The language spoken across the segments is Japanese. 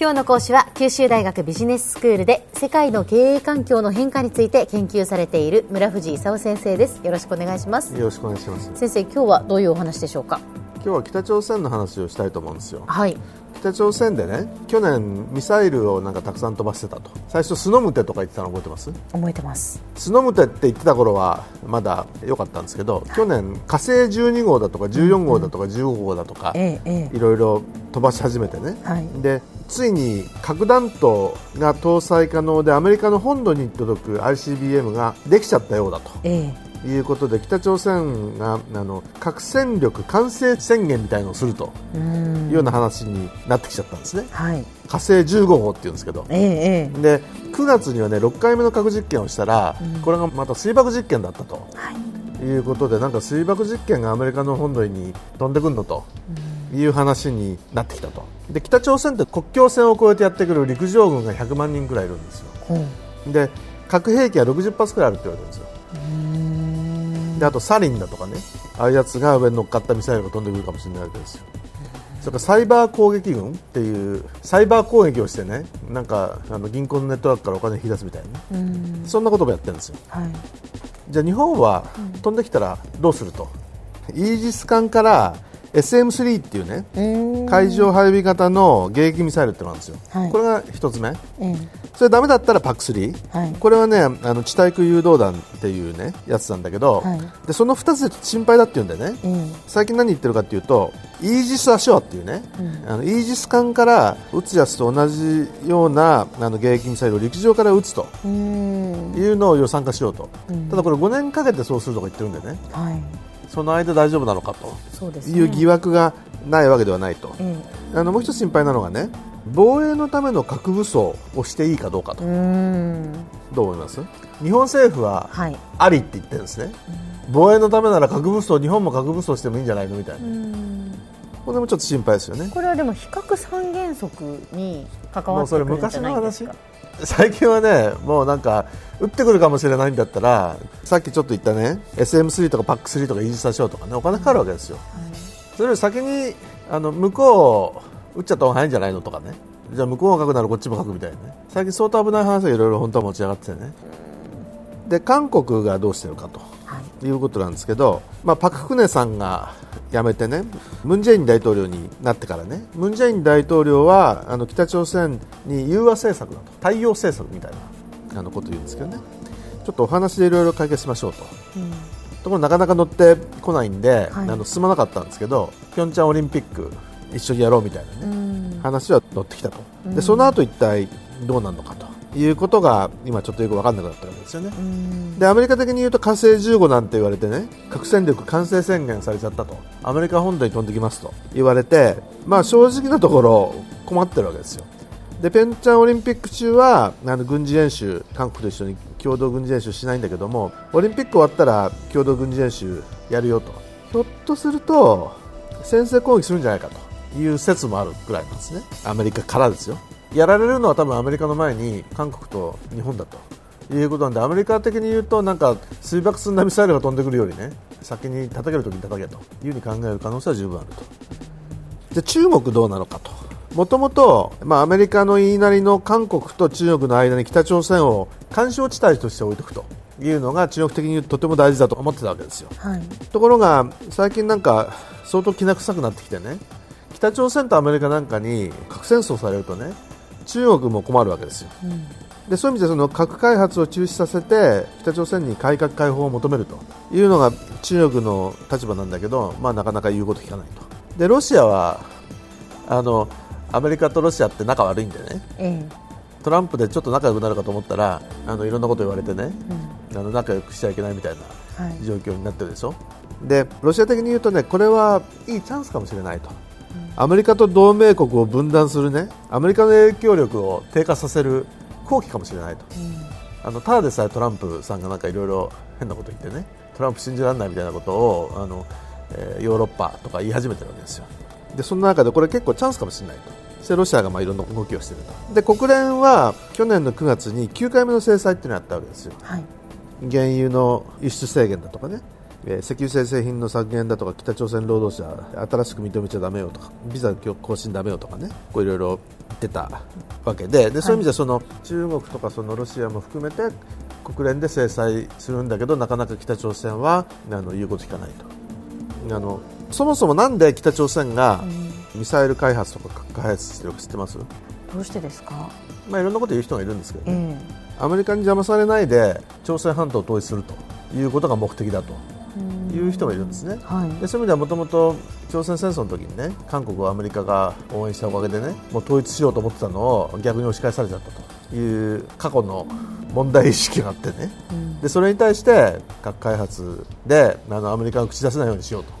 今日の講師は九州大学ビジネススクールで世界の経営環境の変化について研究されている村藤勲先生です。よろしくお願いします。よろしくお願いします。先生今日はどういうお話でしょうか？今日は北朝鮮の話をしたいと思うんですよ。はい。北朝鮮でね去年ミサイルをなんかたくさん飛ばしてたと。最初スノムテとか言ってたの覚えてます？覚えてます。スノムテって言ってた頃はまだ良かったんですけど去年火星12号だとか14号だとか15号だとか、いろいろ飛ばし始めてね、はい。でついに核弾頭が搭載可能でアメリカの本土に届く ICBM ができちゃったようだと。ええいうことで北朝鮮があの核戦力完成宣言みたいのをするというような話になってきちゃったんですね。はい。火星15号っていうんですけど。えええで9月にはね6回目の核実験をしたら、うん。これがまた水爆実験だったと。えはい。いうことでなんか水爆実験がアメリカの本土に飛んでくるのと。いう話になってきたと。で北朝鮮って国境線を越えてやってくる陸上軍が100万人くらいいるんですよ。ほう。で核兵器は60発くらいあるって言われてるんですよ。うんであとサリンだとかねああいうやつが上に乗っかったミサイルが飛んでくるかもしれないわけですよ。それからサイバー攻撃軍っていうサイバー攻撃をしてねなんかあの銀行のネットワークからお金引き出すみたいなね。うん。そんなこともやってるんですよ。はい。じゃあ日本は飛んできたらどうすると、イージス艦から SM3 っていうねうん海上配備型の迎撃ミサイルってのがあるんですよ、はい。これが一つ目。ええ。それダメだったら PAC3、はい。これはねあの地対空誘導弾っていうねやつなんだけど、はい。でその2つで心配だって言うんだよね。ええ。最近何言ってるかっていうとイージス・アショアっていうね、うん。あのイージス艦から撃つやつと同じようなあの迎撃ミサイルを陸上から撃つとうん。いうのを予算化しようと、うん。ただこれ5年かけてそうするとか言ってるんでね。はいその間大丈夫なのかと。いう疑惑がないわけではないと、えあのもう一つ心配なのがね防衛のための核武装をしていいかどうかと、どう思います？日本政府ははい。ありって言ってるんですね、防衛のためなら核武装日本も核武装してもいいんじゃないのみたいな、うん。これもちょっと心配ですよね。これはでも比較三原則に関わってくるんじゃないですか最近はねもうなんか撃ってくるかもしれないんだったらさっきちょっと言ったね SM3 とか PAC3 とかイージスタショーとかねお金かかるわけですよ。それより先にあの向こう撃っちゃった方が早いんじゃないのとかね。じゃあ向こうが書くならこっちも書くみたいなね。最近相当危ない話がいろいろ本当は持ち上がっててね。で韓国がどうしてるかとはい。いうことなんですけど、まあ、パク・クネさんが辞めてね。ムン・ジェイン大統領になってからね。ムン・ジェイン大統領はあの北朝鮮に融和政策だと。対応政策みたいなあのことを言うんですけどね。ちょっとお話でいろいろ解決しましょうと。うん。ところがなかなか乗ってこないんで、はい。あの進まなかったんですけどピョンチャンオリンピック一緒にやろうみたいなね、うん。話は乗ってきたと、うん。でその後一体どうなるのかということが今ちょっとよく分かんなくなってるわけですよね。うん。でアメリカ的に言うと火星15なんて言われてね核戦力完成宣言されちゃったと。アメリカ本土に飛んできますと。言われて、まあ、正直なところ困ってるわけですよ。でペンチャンオリンピック中はあの軍事演習韓国と一緒に共同軍事演習しないんだけどもオリンピック終わったら共同軍事演習やるよと。ひょっとすると先制攻撃するんじゃないかという説もあるぐらいなんですね。アメリカからですよ。やられるのは多分アメリカの前に韓国と日本だということなんでアメリカ的に言うとなんか水爆積んだミサイルが飛んでくるよりね先に叩けるときに叩けというふうに考える可能性は十分あると。で中国どうなのかと。もともとまあアメリカの言いなりの韓国と中国の間に北朝鮮を干渉地帯として置いておくというのが中国的に言うととても大事だと思ってたわけですよ。はい。ところが最近なんか相当きな臭くなってきてね。北朝鮮とアメリカなんかに核戦争されるとね中国も困るわけですよ。うんでそういう意味でその核開発を中止させて北朝鮮に改革開放を求めるというのが中国の立場なんだけど、まあ、なかなか言うこと聞かないと。でロシアはあのアメリカとロシアって仲悪いんでね。えトランプでちょっと仲良くなるかと思ったらあのいろんなこと言われてね。えうん。あの仲良くしちゃいけないみたいなはい。状況になってるでしょ。でロシア的に言うとねこれはいいチャンスかもしれないと、アメリカと同盟国を分断するね。アメリカの影響力を低下させる好機かもしれないと。あのただでさえトランプさんがなんかいろいろ変なこと言ってねトランプ信じられないみたいなことをあの、えーヨーロッパとか言い始めてるわけですよ。でその中でこれ結構チャンスかもしれないと。そしてロシアがまあいろんな動きをしていると。で国連は去年の9月に9回目の制裁っていうのをやったわけですよ。はい。原油の輸出制限だとかねえー石油精製品の削減だとか北朝鮮労働者新しく認めちゃだめよとかビザ更新だめよとかねこういろいろ言ってたわけででそういう意味ではその中国とかそのロシアも含めて国連で制裁するんだけどなかなか北朝鮮はあの言うこと聞かないと。あのそもそもなんで北朝鮮がミサイル開発とか核開発してるか知ってます、どうしてですか、まあ、いろんなこと言う人がいるんですけどね、ええ。アメリカに邪魔されないで朝鮮半島を統一するということが目的だという人もいるんですね。はい。でそういう意味ではもともと朝鮮戦争の時にね韓国をアメリカが応援したおかげでねもう統一しようと思ってたのを逆に押し返されちゃったという過去の問題意識があってね、でそれに対して核開発であのアメリカが口出せないようにしようと。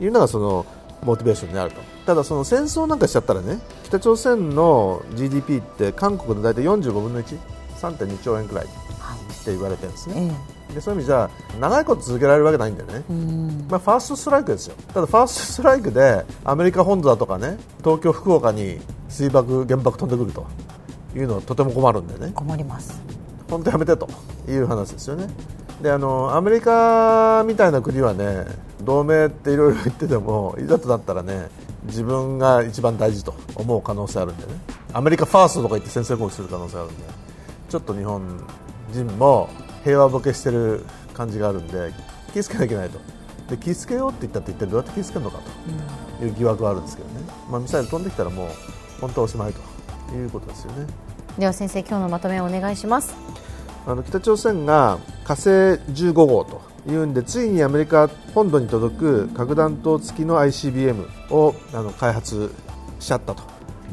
いうのがそのモチベーションにあると。ただその戦争なんかしちゃったらね北朝鮮の GDP って韓国の大体45分の13.2兆円くらいって言われてるんですね、えでそういう意味じゃ長いこと続けられるわけないんだよね、まあ、ファーストストライクですよ。ただファーストストライクでアメリカ本土だとかね東京、福岡に水爆、原爆飛んでくるというのはとても困るんでね。困ります。本当やめてという話ですよね。であのアメリカみたいな国はね同盟っていろいろ言っててもいざとなったらね自分が一番大事と思う可能性あるんでね。アメリカファーストとか言って先制攻撃する可能性あるんで。ちょっと日本人も平和ボケしてる感じがあるんで気をつけなきゃいけないと。で気をつけようって言ったって一体どうやって気をつけるのかという疑惑はあるんですけどね、まあ、ミサイル飛んできたらもう本当はおしまいということですよね。では先生今日のまとめをお願いします。あの北朝鮮が火星15号というんでついにアメリカ本土に届く核弾頭付きの ICBM をあの開発しちゃったと。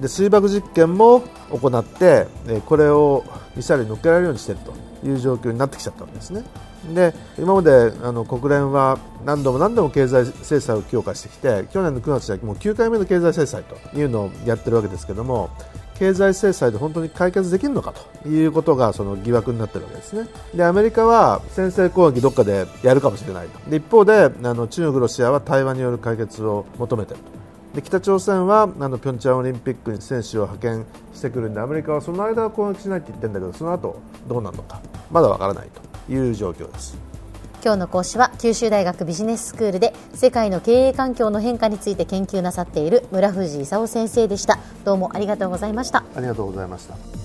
で水爆実験も行ってえーこれをミサイルに乗っけられるようにしているという状況になってきちゃったわけですねで今まであの国連は何度も何度も経済制裁を強化してきて去年の9月でもう9回目の経済制裁というのをやってるわけですけども経済制裁で本当に解決できるのかということがその疑惑になってるわけですね。で、アメリカは先制攻撃どっかでやるかもしれないと。で、一方で、あの中国、ロシアは対話による解決を求めていると。で、北朝鮮はあのピョンチャンオリンピックに選手を派遣してくるんで、アメリカはその間は攻撃しないって言ってるんだけど、その後どうなるのか、まだわからないという状況です。今日の講師は九州大学ビジネススクールで世界の経営環境の変化について研究なさっている村藤勲先生でしたどうもありがとうございましたありがとうございました。